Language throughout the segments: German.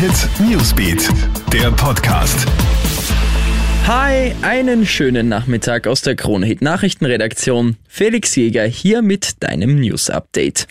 Hit Newsbeat, der Podcast. Hi, einen schönen Nachmittag aus der Krone Hit Nachrichtenredaktion. Felix Jäger hier mit deinem News Update.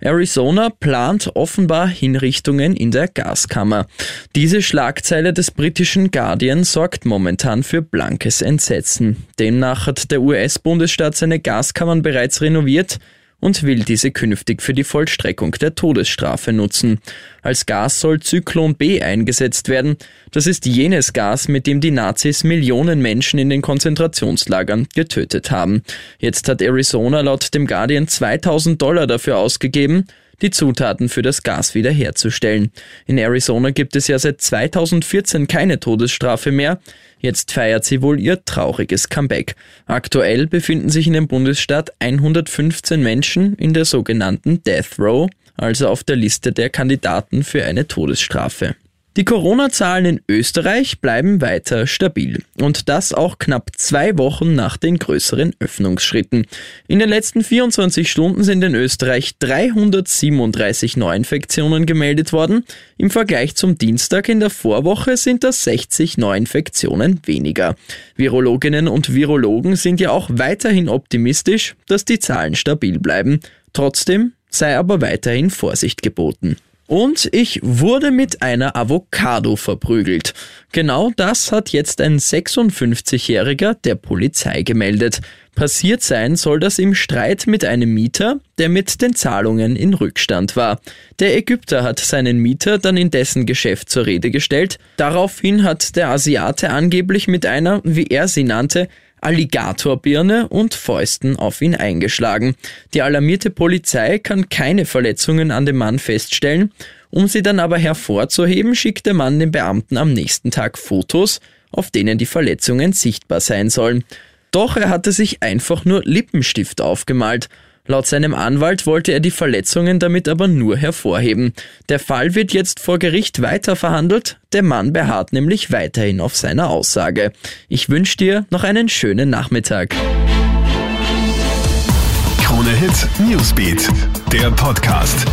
Arizona plant offenbar Hinrichtungen in der Gaskammer. Diese Schlagzeile des britischen Guardian sorgt momentan für blankes Entsetzen. Demnach hat der US-Bundesstaat seine Gaskammern bereits renoviert und will diese künftig für die Vollstreckung der Todesstrafe nutzen. Als Gas soll Zyklon B eingesetzt werden. Das ist jenes Gas, mit dem die Nazis Millionen Menschen in den Konzentrationslagern getötet haben. Jetzt hat Arizona laut dem Guardian 2000 Dollar dafür ausgegeben, die Zutaten für das Gas wiederherzustellen. In Arizona gibt es ja seit 2014 keine Todesstrafe mehr. Jetzt feiert sie wohl ihr trauriges Comeback. Aktuell befinden sich in dem Bundesstaat 115 Menschen in der sogenannten Death Row, also auf der Liste der Kandidaten für eine Todesstrafe. Die Corona-Zahlen in Österreich bleiben weiter stabil. Und das auch knapp zwei Wochen nach den größeren Öffnungsschritten. In den letzten 24 Stunden sind in Österreich 337 Neuinfektionen gemeldet worden. Im Vergleich zum Dienstag in der Vorwoche sind das 60 Neuinfektionen weniger. Virologinnen und Virologen sind ja auch weiterhin optimistisch, dass die Zahlen stabil bleiben. Trotzdem sei aber weiterhin Vorsicht geboten. Und ich wurde mit einer Avocado verprügelt. Genau das hat jetzt ein 56-Jähriger der Polizei gemeldet. Passiert sein soll das im Streit mit einem Mieter, der mit den Zahlungen in Rückstand war. Der Ägypter hat seinen Mieter dann in dessen Geschäft zur Rede gestellt. Daraufhin hat der Asiate angeblich mit einer, wie er sie nannte, Alligatorbirne und Fäusten auf ihn eingeschlagen. Die alarmierte Polizei kann keine Verletzungen an dem Mann feststellen. Um sie dann aber hervorzuheben, schickt der Mann den Beamten am nächsten Tag Fotos, auf denen die Verletzungen sichtbar sein sollen. Doch er hatte sich einfach nur Lippenstift aufgemalt. Laut seinem Anwalt wollte er die Verletzungen damit aber nur hervorheben. Der Fall wird jetzt vor Gericht weiter verhandelt. Der Mann beharrt nämlich weiterhin auf seiner Aussage. Ich wünsche dir noch einen schönen Nachmittag. Krone Hit Newsbeat, der Podcast.